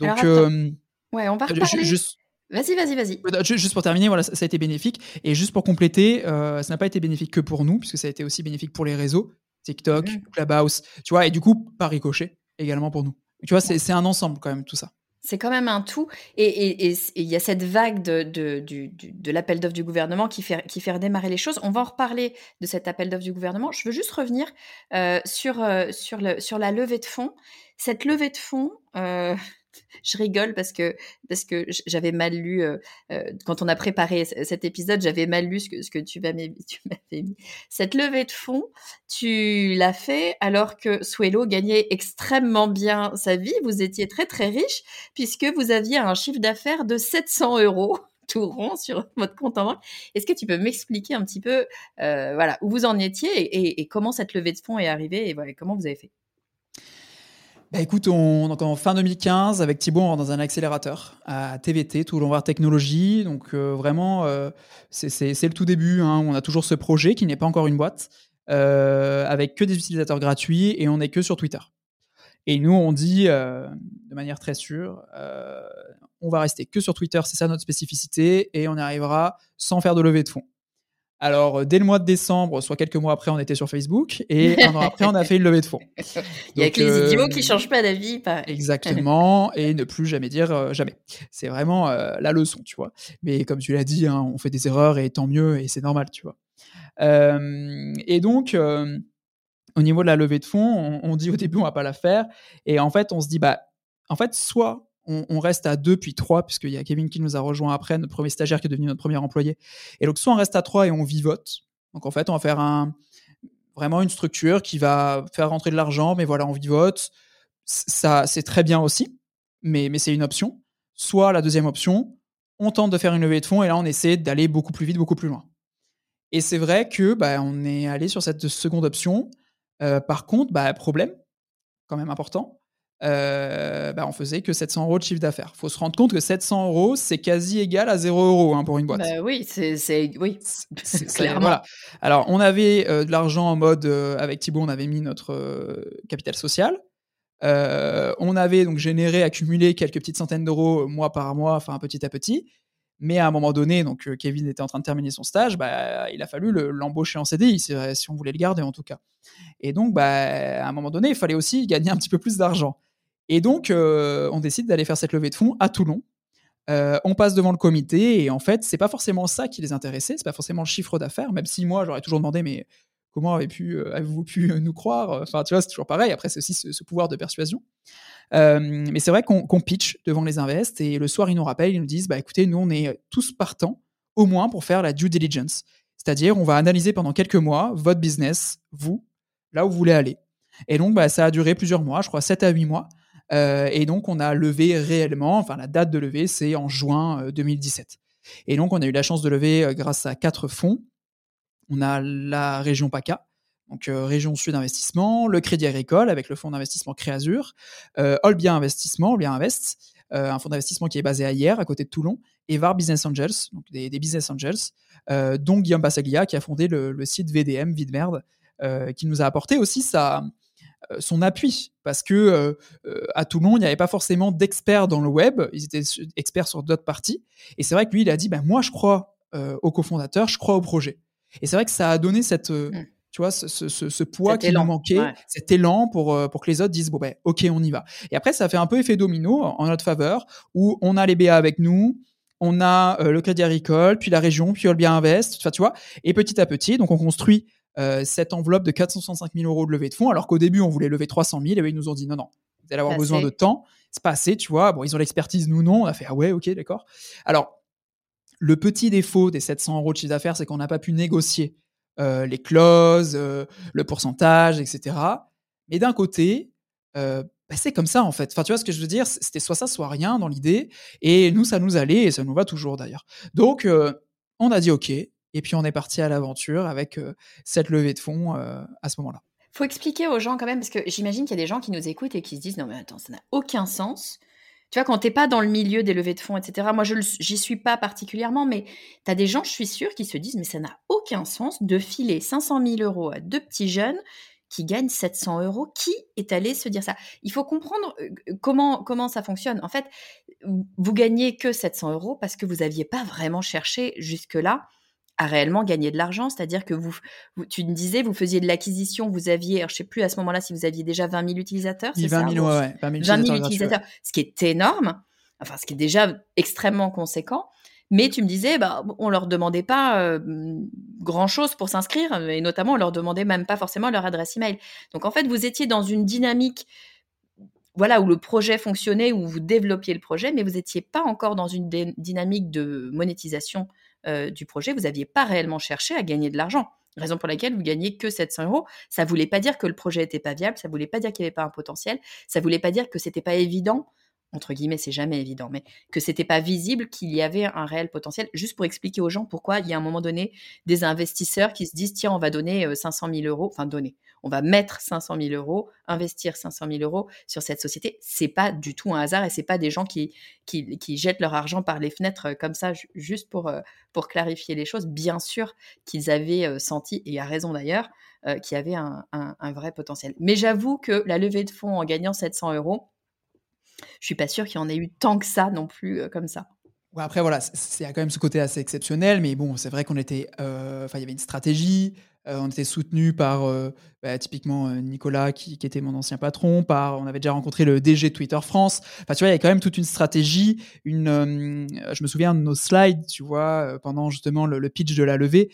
Donc, ouais, on va reparler. Juste, Vas-y, vas-y, vas-y. Juste pour terminer, voilà, ça, a été bénéfique. Et juste pour compléter, ça n'a pas été bénéfique que pour nous, puisque ça a été aussi bénéfique pour les réseaux. TikTok, Clubhouse, tu vois, et du coup, par ricochet également pour nous. Tu vois, c'est un ensemble quand même, tout ça. C'est quand même un tout. Et il y a cette vague de, de, de l'appel d'offres du gouvernement qui fait, qui fait redémarrer les choses. On va en reparler de cet appel d'offres du gouvernement. Je veux juste revenir euh, sur, euh, sur, le, sur la levée de fonds. Cette levée de fonds, euh, je rigole parce que parce que j'avais mal lu euh, euh, quand on a préparé cet épisode, j'avais mal lu ce que ce que *laughs* tu m'avais mis. Cette levée de fonds, tu l'as fait alors que Suelo gagnait extrêmement bien sa vie. Vous étiez très très riche puisque vous aviez un chiffre d'affaires de 700 euros *laughs* tout rond sur votre compte en banque. Est-ce que tu peux m'expliquer un petit peu, euh, voilà, où vous en étiez et, comment cette levée de fonds est arrivée et voilà, comment vous avez fait? Bah écoute, on, donc en fin 2015, avec Thibaut, on rentre dans un accélérateur à TVT, Toulon Voir Technologie. Donc euh, vraiment, euh, c'est le tout début. Hein. On a toujours ce projet qui n'est pas encore une boîte, euh, avec que des utilisateurs gratuits et on n'est que sur Twitter. Et nous, on dit de manière très sûre, on va rester que sur Twitter, c'est ça notre spécificité, et on y arrivera sans faire de levée de fonds. Alors, euh, dès le mois de décembre, soit quelques mois après, on était sur Facebook et un an après, on a fait une levée de fonds. *laughs* Il y a que les euh, idiots qui ne changent pas d'avis. *laughs* Exactement, et ne plus jamais dire euh, jamais. C'est vraiment la leçon, tu vois. Mais comme tu l'as dit, hein, on fait des erreurs et tant mieux, et c'est normal, tu vois. et donc, au niveau de la levée de fonds, on, on, dit au début, on va pas la faire. Et en fait, on se dit, bah, en fait, soit on, reste à deux puis trois, puisqu'il y a Kevin qui nous a rejoint après, notre premier stagiaire qui est devenu notre premier employé. Et donc, soit on reste à trois et on vivote. Donc, en fait, on va faire un, vraiment une structure qui va faire rentrer de l'argent, mais voilà, on vivote. Ça, c'est très bien aussi, mais, mais c'est une option. Soit la deuxième option, on tente de faire une levée de fonds et là, on essaie d'aller beaucoup plus vite, beaucoup plus loin. Et c'est vrai que bah, on est allé sur cette seconde option. Euh, par contre, bah, problème, quand même important, euh, bah, on faisait que 700 euros de chiffre d'affaires. Il faut se rendre compte que 700 euros, c'est quasi égal à 0 euros hein, pour une boîte. Bah oui, c'est oui, *laughs* clairement. Alors, on avait euh, de l'argent en mode, euh, avec Thibaut, on avait mis notre capital social. on avait donc généré, accumulé quelques petites centaines d'euros mois par mois, enfin petit à petit. Mais à un moment donné, donc Kevin était en train de terminer son stage, bah, il a fallu l'embaucher en CDI, si on voulait le garder en tout cas. Et donc, bah, à un moment donné, il fallait aussi gagner un petit peu plus d'argent. Et donc, euh, on décide d'aller faire cette levée de fonds à Toulon. Euh, on passe devant le comité et en fait, c'est pas forcément ça qui les intéressait, c'est pas forcément le chiffre d'affaires, même si moi j'aurais toujours demandé, mais comment avez pu, euh, avez-vous pu nous croire? Enfin, tu vois, c'est toujours pareil. Après, c'est aussi ce, pouvoir de persuasion. mais c'est vrai qu'on pitch devant les invests et le soir, ils nous rappellent, ils nous disent, bah écoutez, nous, on est tous partants, au moins pour faire la due diligence. C'est-à-dire, on va analyser pendant quelques mois votre business, vous, là où vous voulez aller. Et donc, bah, ça a duré plusieurs mois, je crois 7 à 8 mois. Euh, et donc, on a levé réellement, enfin, la date de levée, c'est en juin 2017. Euh, et donc, on a eu la chance de lever euh, grâce à quatre fonds. On a la région PACA, donc région Sud Investissement, le Crédit Agricole avec le fonds d'investissement Créazur, euh, Olbia Investissement, Olbia Invest, un fonds d'investissement qui est basé à Hier, à côté de Toulon, et VAR Business Angels, donc des, business angels, dont Guillaume Bassaglia qui a fondé le, le site VDM, Videmerde, qui nous a apporté aussi sa, son appui. Parce que euh, euh, à Toulon il n'y avait pas forcément d'experts dans le web. Ils étaient experts sur d'autres parties. Et c'est vrai que lui il a dit ben moi je crois au cofondateur je crois au projet. Et c'est vrai que ça a donné cette mmh. tu vois ce, poids qui nous manquait cet élan pour pour que les autres disent bon ben ok on y va. Et après ça fait un peu effet domino en notre faveur où on a les BA avec nous on a le Crédit Agricole, puis la région, puis Olbia Invest, tu vois, et petit à petit, donc on construit euh, cette enveloppe de 465 000 euros de levée de fonds, alors qu'au début, on voulait lever 300 000, et ils nous ont dit non, non, vous allez avoir besoin de temps, c'est pas assez, tu vois. Bon, ils ont l'expertise, nous non. On a fait ah ouais, ok, d'accord. Alors, le petit défaut des 700 euros de chiffre d'affaires, c'est qu'on n'a pas pu négocier euh, les clauses, euh, le pourcentage, etc. Mais d'un côté, bah, c'est comme ça en fait. Enfin, tu vois ce que je veux dire? C'était soit ça, soit rien dans l'idée. Et nous, ça nous allait et ça nous va toujours d'ailleurs. Donc, on a dit OK, et puis on est parti à l'aventure avec euh, cette levée de fonds euh, à ce moment-là. Faut expliquer aux gens quand même, parce que j'imagine qu'il y a des gens qui nous écoutent et qui se disent non mais attends, ça n'a aucun sens. Tu vois, quand t'es pas dans le milieu des levées de fonds, etc. Moi, je j'y suis pas particulièrement, mais tu as des gens, je suis sûre, qui se disent mais ça n'a aucun sens de filer 500 000 euros à deux petits jeunes qui gagnent 700 euros. Qui est allé se dire ça? Il faut comprendre euh, comment, comment ça fonctionne. En fait, vous gagnez que 700 euros parce que vous n'aviez pas vraiment cherché jusque-là à réellement gagner de l'argent. C'est-à-dire que vous, tu me disais, vous faisiez de l'acquisition, vous aviez, je ne sais plus à ce moment-là si vous aviez déjà 20 000 utilisateurs. 20 000, ouais, 20 000, utilisateurs, ce qui est énorme. enfin, ce qui est déjà extrêmement conséquent. Mais tu me disais, bah, on leur demandait pas grand chose pour s'inscrire, et notamment on leur demandait même pas forcément leur adresse email. Donc en fait, vous étiez dans une dynamique, voilà, où le projet fonctionnait, où vous développiez le projet, mais vous n'étiez pas encore dans une dynamique de monétisation du projet. Vous n'aviez pas réellement cherché à gagner de l'argent. Raison pour laquelle vous gagnez que 700 euros. Ça voulait pas dire que le projet était pas viable, ça voulait pas dire qu'il n'y avait pas un potentiel, ça voulait pas dire que c'était pas évident entre guillemets, c'est jamais évident, mais que c'était pas visible qu'il y avait un réel potentiel, juste pour expliquer aux gens pourquoi il y a un moment donné des investisseurs qui se disent tiens, on va donner 500 euh, 000 euros, enfin donner, on va mettre 500 000 euros, investir 500 000 euros sur cette société. C'est pas du tout un hasard et c'est pas des gens qui, jettent leur argent par les fenêtres euh, comme ça, juste pour, euh, pour clarifier les choses. Bien sûr qu'ils avaient senti, et à raison d'ailleurs, qu'il y avait un, un vrai potentiel. Mais j'avoue que la levée de fonds en gagnant 700 euros, je suis pas sûre qu'il y en ait eu tant que ça non plus euh, comme ça. après, voilà, c'est quand même ce côté assez exceptionnel, mais bon, c'est vrai qu'on. Euh, il y avait une stratégie, euh, on était soutenu par bah, typiquement Nicolas, qui, était mon ancien patron, par. On avait déjà rencontré le DG Twitter France. Enfin, tu vois, il y a quand même toute une stratégie. Une, je me souviens de nos slides, tu vois, pendant justement le, pitch de la levée.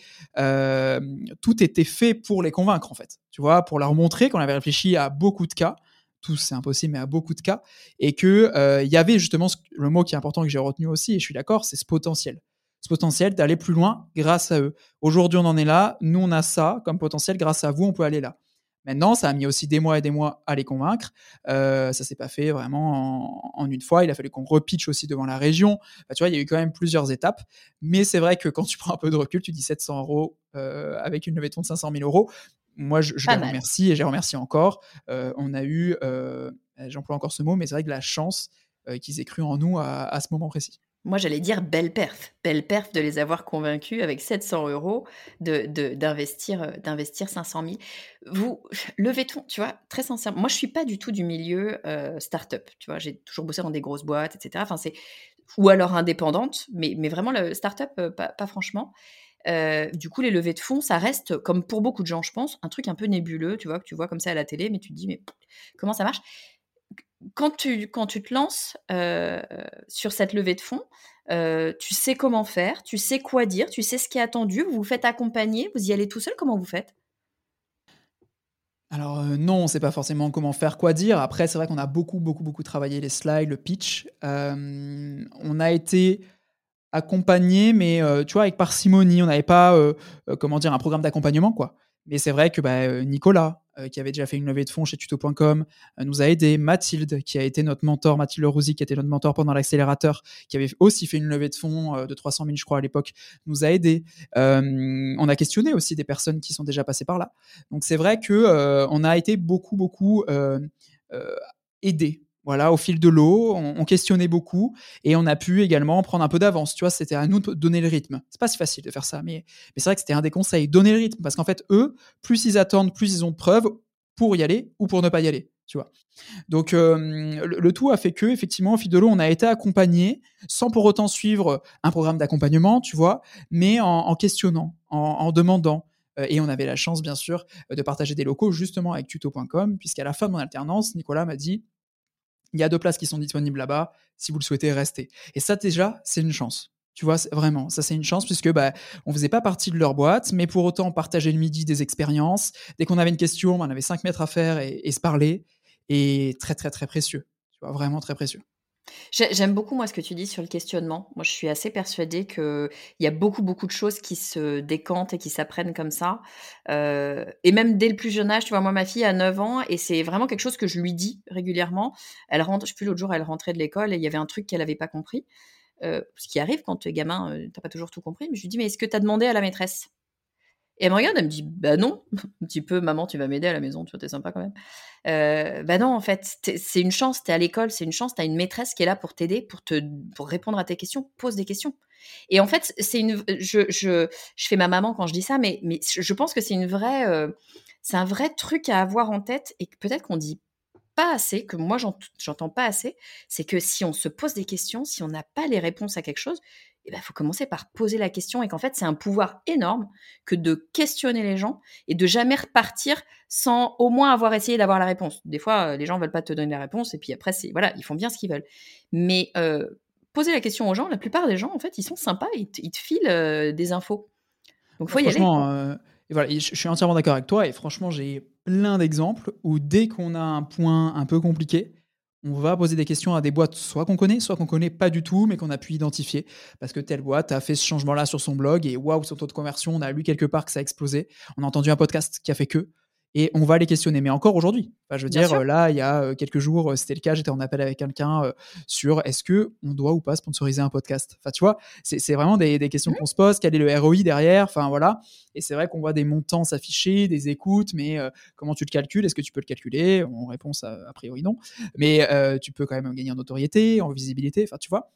tout était fait pour les convaincre, en fait. Tu vois, pour leur montrer qu'on avait réfléchi à beaucoup de cas tous c'est impossible, mais à beaucoup de cas, et que euh, il y avait justement le mot qui est important que j'ai retenu aussi, et je suis d'accord, c'est ce potentiel. Ce potentiel d'aller plus loin grâce à eux. Aujourd'hui, on en est là, nous on a ça comme potentiel, grâce à vous, on peut aller là. Maintenant, ça a mis aussi des mois et des mois à les convaincre. Euh, ça s'est pas fait vraiment en, une fois. Il a fallu qu'on repitch aussi devant la région. tu vois, il y a eu quand même plusieurs étapes. Mais c'est vrai que quand tu *laughs* prends un peu de recul, tu dis 700 euros euh, avec une levée de fonds de 500 000 euros moi, je, les remercie et je les remercie encore. Euh, on a eu, j'emploie encore ce mot, mais c'est vrai que la chance qu'ils aient cru en nous à, ce moment précis. Moi, j'allais dire belle perf. Belle perf de les avoir convaincus avec 700 euros d'investir de, d'investir 500 000. Vous, *laughs* levez tout, tu vois, très sincèrement. Moi, je suis pas du tout du milieu start-up. Tu vois, j'ai toujours bossé dans des grosses boîtes, etc. Enfin, ou alors indépendante, mais, mais vraiment le start-up, pas, pas franchement. Euh, du coup, les levées de fonds, ça reste, comme pour beaucoup de gens, je pense, un truc un peu nébuleux, tu vois, que tu vois comme ça à la télé, mais tu te dis, mais comment ça marche? Quand tu, quand tu te lances euh, sur cette levée de fonds, euh, tu sais comment faire, tu sais quoi dire, tu sais ce qui est attendu, vous vous faites accompagner, vous y allez tout seul, comment vous faites? Alors non, on ne sait pas forcément comment faire, quoi dire. Après, c'est vrai qu'on a beaucoup, beaucoup, beaucoup travaillé les slides, le pitch. on a été accompagné, mais euh, tu vois, avec parcimonie. On n'avait pas, euh, euh, comment dire, un programme d'accompagnement, quoi. Mais c'est vrai que bah, Nicolas, qui avait déjà fait une levée de fonds chez tuto.com, nous a aidé. Mathilde, qui a été notre mentor, Mathilde Rouzy, qui était notre mentor pendant l'accélérateur, qui avait aussi fait une levée de fonds de 300 000, je crois, à l'époque, nous a aidé. on a questionné aussi des personnes qui sont déjà passées par là. Donc c'est vrai que on a été beaucoup, beaucoup aidés voilà, au fil de l'eau, on, questionnait beaucoup et on a pu également prendre un peu d'avance. Tu vois, c'était à nous de donner le rythme. C'est pas si facile de faire ça, mais, c'est vrai que c'était un des conseils, donner le rythme, parce qu'en fait, eux, plus ils attendent, plus ils ont de preuves pour y aller ou pour ne pas y aller. Tu vois. Donc euh, le, tout a fait que effectivement au fil de l'eau on a été accompagné sans pour autant suivre un programme d'accompagnement, tu vois, mais en, questionnant, en, demandant, euh, et on avait la chance, bien sûr, de partager des locaux justement avec tuto.com, puisqu'à la fin de mon alternance, Nicolas m'a dit il y a deux places qui sont disponibles là-bas. Si vous le souhaitez, restez. Et ça, déjà, c'est une chance. Tu vois, vraiment, ça c'est une chance puisque bah, on faisait pas partie de leur boîte, mais pour autant partager le midi des expériences. Dès qu'on avait une question, on avait cinq mètres à faire et, et se parler. Et très très très précieux. Tu vois, vraiment très précieux. J'aime beaucoup, moi, ce que tu dis sur le questionnement. Moi, je suis assez persuadée qu'il y a beaucoup, beaucoup de choses qui se décantent et qui s'apprennent comme ça. Euh, et même dès le plus jeune âge, tu vois, moi, ma fille a 9 ans et c'est vraiment quelque chose que je lui dis régulièrement. Elle rentre, je sais plus, l'autre jour, elle rentrait de l'école et il y avait un truc qu'elle n'avait pas compris. Euh, ce qui arrive quand tu es gamin, tu euh, t'as pas toujours tout compris. Mais je lui dis, mais est-ce que tu as demandé à la maîtresse? Et elle me regarde, elle me dit Bah non, *laughs* un petit peu, maman, tu vas m'aider à la maison, tu vois, t'es sympa quand même. Euh, bah non, en fait, c'est une chance, t'es à l'école, c'est une chance, t'as une maîtresse qui est là pour t'aider, pour, te, pour répondre à tes questions, pose des questions. Et en fait, c'est une. Je, je, je, fais ma maman quand je dis ça, mais, mais je pense que c'est une vraie. Euh, c'est un vrai truc à avoir en tête et peut-être qu'on dit pas assez, que moi j'entends pas assez, c'est que si on se pose des questions, si on n'a pas les réponses à quelque chose, il eh ben, faut commencer par poser la question et qu'en fait, c'est un pouvoir énorme que de questionner les gens et de jamais repartir sans au moins avoir essayé d'avoir la réponse. Des fois, euh, les gens veulent pas te donner la réponse et puis après, c'est voilà, ils font bien ce qu'ils veulent. Mais euh, poser la question aux gens, la plupart des gens, en fait, ils sont sympas, ils, te, filent euh, des infos. Donc, faut y aller. et voilà, je suis entièrement d'accord avec toi et franchement, j'ai plein d'exemples où dès qu'on a un point un peu compliqué, on va poser des questions à des boîtes soit qu'on connaît, soit qu'on connaît pas du tout, mais qu'on a pu identifier parce que telle boîte a fait ce changement-là sur son blog et waouh, son taux de conversion, on a lu quelque part que ça a explosé. On a entendu un podcast qui a fait que et on va les questionner. Mais encore aujourd'hui, je veux dire, là, il y a quelques jours, c'était le cas, j'étais en appel avec quelqu'un sur est-ce que on doit ou pas sponsoriser un podcast? Enfin, tu vois, c'est vraiment des, questions mmh. qu'on se pose, quel est le ROI derrière, enfin voilà. Et c'est vrai qu'on voit des montants s'afficher, des écoutes, mais comment tu le calcules? Est-ce que tu peux le calculer? On réponse a, a, priori non. Mais tu peux quand même gagner en notoriété, en visibilité, enfin, tu vois.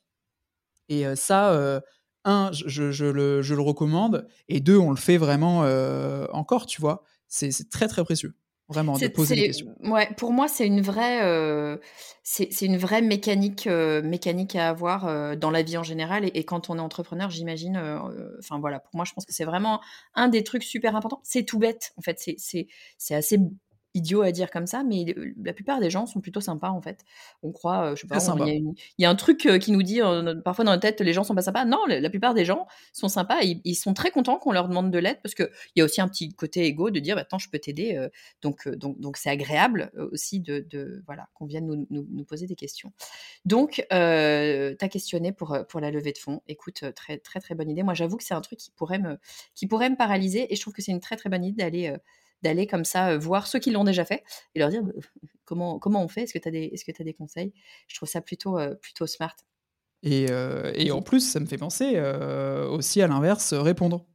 Et ça, un, je, je, le, je, le, recommande, et deux, on le fait vraiment encore, tu vois c'est très très précieux. Vraiment, de poser des questions. Ouais, pour moi, c'est une vraie, euh, c'est une vraie mécanique, euh, mécanique à avoir euh, dans la vie en général. Et, quand on est entrepreneur, j'imagine. Enfin voilà, pour moi, je pense que c'est vraiment un des trucs super importants. C'est tout bête, en fait. C'est assez idiot à dire comme ça, mais la plupart des gens sont plutôt sympas en fait. On croit, euh, je sais pas, il y, a un truc euh, qui nous dit euh, parfois dans la tête les gens sont pas sympas. Non, la, plupart des gens sont sympas. ils, sont très contents qu'on leur demande de l'aide parce que il y a aussi un petit côté égo de dire bah, attends je peux t'aider. donc donc donc c'est agréable aussi de, voilà qu'on vienne nous, nous, poser des questions. Donc tu as questionné pour pour la levée de fonds. Écoute très très très bonne idée. Moi j'avoue que c'est un truc qui pourrait me qui pourrait me paralyser et je trouve que c'est une très très bonne idée d'aller d'aller comme ça voir ceux qui l'ont déjà fait et leur dire «Bah, *laughs* comment, comment on fait? Est-ce que tu as, des, est-ce que as des conseils? Je trouve ça plutôt, plutôt smart. Et, et, en plus, ça me fait penser aussi à l'inverse, répondre.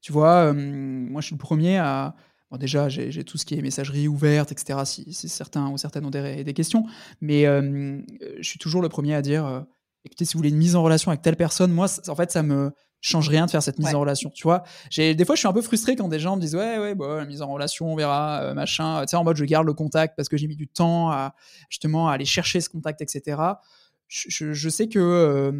Tu vois, moi je suis le premier à. Bon, déjà, j'ai, tout ce qui est messagerie ouverte, etc., si, certains ou certaines ont des, des questions. Mais je suis toujours le premier à dire écoutez, si vous voulez une mise en relation avec telle personne, moi, en fait, ça me, change rien de faire cette mise en relation. Tu vois, j'ai des fois je suis un peu frustré quand des gens me disent ouais ouais mise en relation on verra euh, machin. Tu sais en mode je garde le contact parce que j'ai mis du temps à justement à aller chercher ce contact etc. Je, sais que euh,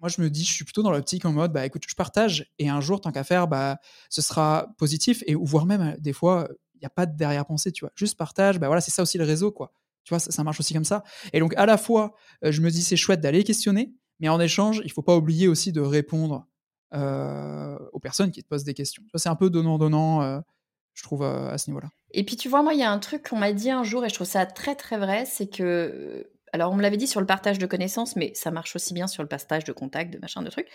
moi je me dis je suis plutôt dans l'optique en mode bah écoute je partage et un jour tant qu'à faire bah ce sera positif et voire même euh, des fois il n'y a pas de derrière-pensée tu vois juste partage bah voilà c'est ça aussi le réseau quoi. Tu vois, ça, ça, marche aussi comme ça. Et donc, à la fois, je me dis, c'est chouette d'aller questionner, mais en échange, il ne faut pas oublier aussi de répondre euh, aux personnes qui te posent des questions. C'est un peu donnant-donnant, euh, je trouve, euh, à ce niveau-là. Et puis, tu vois, moi, il y a un truc qu'on m'a dit un jour, et je trouve ça très, très vrai, c'est que... Alors, on me l'avait dit sur le partage de connaissances, mais ça marche aussi bien sur le partage de contacts, de machin, de trucs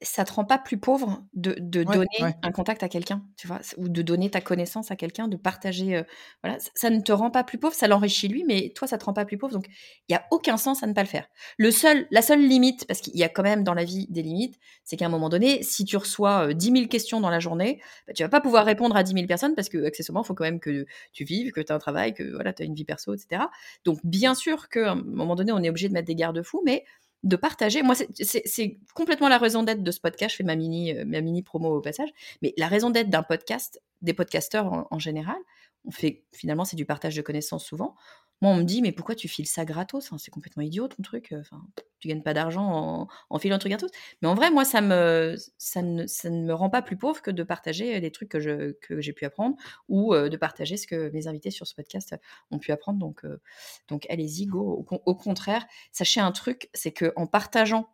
ça te rend pas plus pauvre de, donner un contact à quelqu'un, tu vois, ou de donner ta connaissance à quelqu'un, de partager. Euh, voilà, ça, ne te rend pas plus pauvre, ça l'enrichit lui, mais toi, ça te rend pas plus pauvre. Donc, il y a aucun sens à ne pas le faire. Le seul, la seule limite, parce qu'il y a quand même dans la vie des limites, c'est qu'à un moment donné, si tu reçois euh, dix 10 000 questions dans la journée, bah, tu vas pas pouvoir répondre à 10 000 personnes parce que, accessoirement, il faut quand même que tu vives, que tu as un travail, que voilà, tu as une vie perso, etc. Donc, bien sûr qu'à un moment donné, on est obligé de mettre des garde-fous, mais de partager. Moi, c'est complètement la raison d'être de ce podcast. Je fais ma mini, euh, ma mini promo au passage. Mais la raison d'être d'un podcast, des podcasteurs en, général, on fait finalement, c'est du partage de connaissances souvent. Moi, on me dit, mais pourquoi tu files ça gratos? C'est complètement idiot ton truc. Enfin, tu gagnes pas d'argent en, en, filant un truc gratos. Mais en vrai, moi, ça me, ça ne, ça ne, me rend pas plus pauvre que de partager les trucs que, je, que j'ai pu apprendre ou euh, de partager ce que mes invités sur ce podcast ont pu apprendre. Donc, euh, donc allez-y, go. Au, contraire, sachez un truc, c'est que en partageant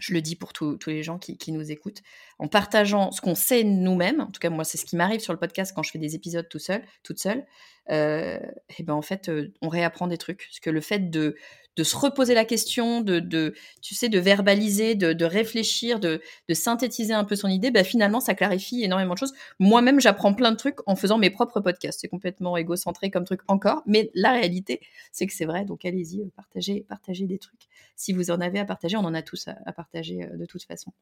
je le dis pour tous les gens qui, nous écoutent, en partageant ce qu'on sait nous-mêmes, en tout cas moi c'est ce qui m'arrive sur le podcast quand je fais des épisodes tout seul, toute seule, euh, et ben en fait euh, on réapprend des trucs. Parce que le fait de, de se reposer la question, de, de tu sais, de verbaliser, de, de réfléchir, de, de, synthétiser un peu son idée, ben finalement ça clarifie énormément de choses. Moi-même j'apprends plein de trucs en faisant mes propres podcasts. C'est complètement égocentré comme truc encore, mais la réalité c'est que c'est vrai. Donc allez-y, euh, partagez, partagez des trucs. Si vous en avez à partager, on en a tous à, partager de toute façon.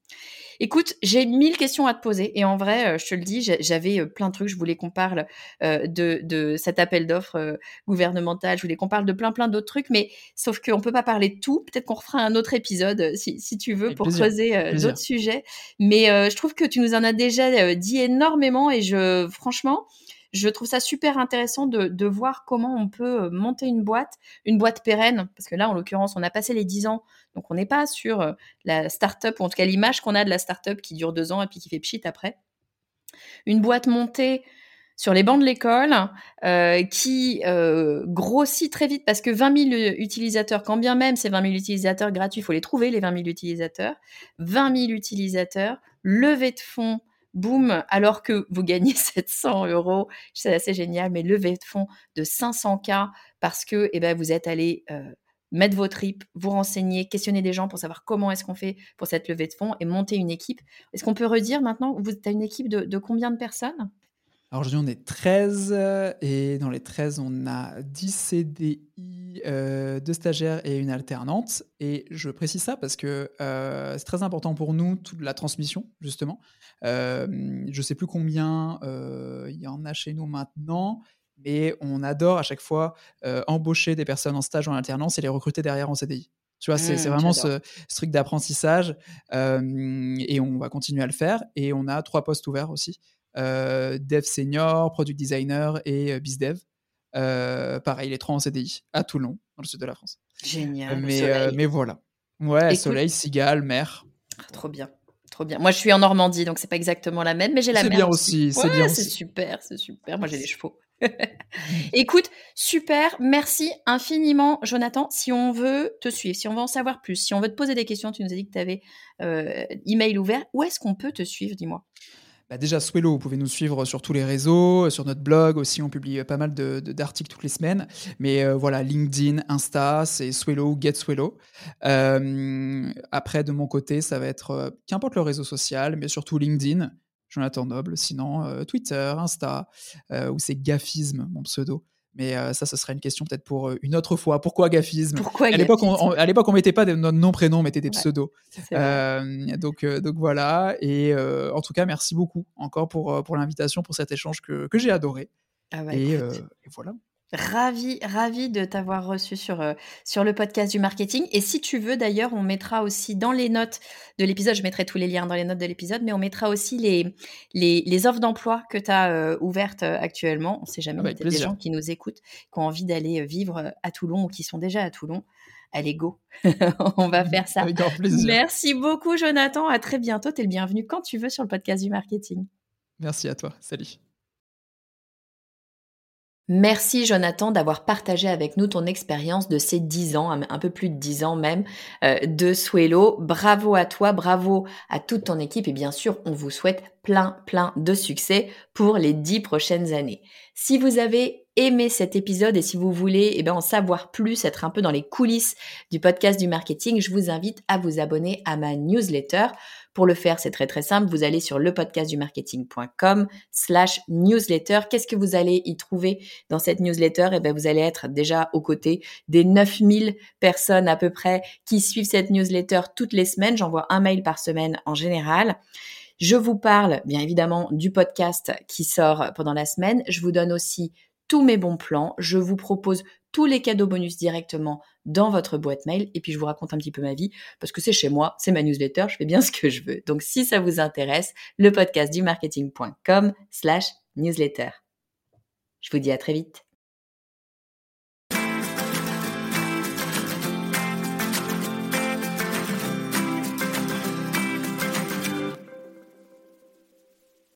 Écoute, j'ai mille questions à te poser et en vrai, je te le dis, j'avais plein de trucs. Je voulais qu'on parle de, de cet appel d'offres euh, gouvernemental. Je voulais qu'on parle de plein plein d'autres trucs, mais sauf qu'on peut pas parler de tout. Peut-être qu'on refera un autre épisode euh, si, si tu veux pour creuser euh, d'autres sujets. Mais je trouve que tu nous en as déjà dit énormément et je franchement je trouve ça super intéressant de, de, voir comment on peut monter une boîte, une boîte pérenne, parce que là, en l'occurrence, on a passé les 10 ans, donc on n'est pas sur la start-up, ou en tout cas l'image qu'on a de la start-up qui dure deux ans et puis qui fait pchit après. Une boîte montée sur les bancs de l'école, euh, qui euh, grossit très vite parce que 20 000 utilisateurs, quand bien même ces 20 000 utilisateurs gratuits, il faut les trouver, les 20 000 utilisateurs, 20 000 utilisateurs, levée de fonds, boum, alors que vous gagnez *laughs* 700 euros, c'est assez génial, mais levée de fonds de 500K parce que eh ben, vous êtes allé... Euh, mettre vos tripes, vous renseigner, questionner des gens pour savoir comment est-ce qu'on fait pour cette levée de fonds et monter une équipe. Est-ce qu'on peut redire maintenant, vous as une équipe de combien de personnes? Alors aujourd'hui, on est 13 et dans les 13, on a 10 CDI, euh, 2 stagiaires et une alternante. Et je précise ça parce que euh, c'est très important pour nous, toute la transmission, justement. Euh, je ne sais plus combien euh, il y en a chez nous maintenant, mais on adore à chaque fois embaucher des personnes en stage ou en alternance et les recruter derrière en CDI. Tu vois, c'est mmh, vraiment ce, ce, truc d'apprentissage et on va continuer à le faire. Et on a trois postes ouverts aussi. Euh, dev senior, product designer et euh, bizdev. Euh, pareil, les trois en CDI à Toulon, dans le sud de la France. Génial. Mais, mais voilà. Ouais, soleil, cigale, mer. Ah, trop bien. Trop bien. Moi, je suis en Normandie, donc c'est pas exactement la même, mais j'ai la même. C'est bien aussi. C'est bien C'est super, c'est super. Moi, j'ai des chevaux. *laughs* *laughs* Écoute, super, merci infiniment, Jonathan. Si on veut te suivre, si on veut en savoir plus, si on veut te poser des questions, tu nous as dit que tu avais euh, email ouvert. Où est-ce qu'on peut te suivre, dis-moi? Bah déjà, Swello, vous pouvez nous suivre sur tous les réseaux, sur notre blog aussi, on publie pas mal d'articles toutes les semaines. Mais euh, voilà, LinkedIn, Insta, c'est Swello, Get Swello. Euh, après, de mon côté, ça va être, euh, qu'importe le réseau social, mais surtout LinkedIn, Jonathan Noble, sinon Twitter, Insta, ou c'est Gafisme, mon pseudo. Mais ça, ce serait une question peut-être pour une autre fois. Pourquoi graphisme Pourquoi À l'époque, on, on mettait pas notre nom prénom, on mettait des pseudos. donc, donc voilà. Et en tout cas, merci beaucoup encore pour, pour l'invitation, pour cet échange que, que j'ai adoré. Ah et, et, voilà. Ravi, ravi de t'avoir reçu sur, euh, sur le podcast du marketing. Et si tu veux, d'ailleurs, on mettra aussi dans les notes de l'épisode, je mettrai tous les liens dans les notes de l'épisode, mais on mettra aussi les, les, les offres d'emploi que tu as euh, ouvertes euh, actuellement. On ne sait jamais, il y a des gens qui nous écoutent, qui ont envie d'aller vivre à Toulon ou qui sont déjà à Toulon. Allez, go *laughs* On va faire ça. Merci beaucoup, Jonathan. À très bientôt. Tu es le bienvenu quand tu veux sur le podcast du marketing. Merci à toi. Salut. Merci Jonathan d'avoir partagé avec nous ton expérience de ces 10 ans, un peu plus de 10 ans même, euh, de Swello. Bravo à toi, bravo à toute ton équipe et bien sûr, on vous souhaite plein, plein de succès pour les 10 prochaines années. Si vous avez aimé cet épisode et si vous voulez eh ben, en savoir plus, être un peu dans les coulisses du podcast du marketing, je vous invite à vous abonner à ma newsletter. Pour le faire, c'est très très simple. Vous allez sur lepodcastdumarketing.com slash newsletter. Qu'est-ce que vous allez y trouver dans cette newsletter? Eh bien, vous allez être déjà aux côtés des 9000 personnes à peu près qui suivent cette newsletter toutes les semaines. J'envoie un mail par semaine en général. Je vous parle bien évidemment du podcast qui sort pendant la semaine. Je vous donne aussi tous mes bons plans. Je vous propose tous les cadeaux bonus directement dans votre boîte mail et puis je vous raconte un petit peu ma vie parce que c'est chez moi, c'est ma newsletter, je fais bien *laughs* ce que je veux. Donc si ça vous intéresse, le podcast du marketing.com slash newsletter. Je vous dis à très vite.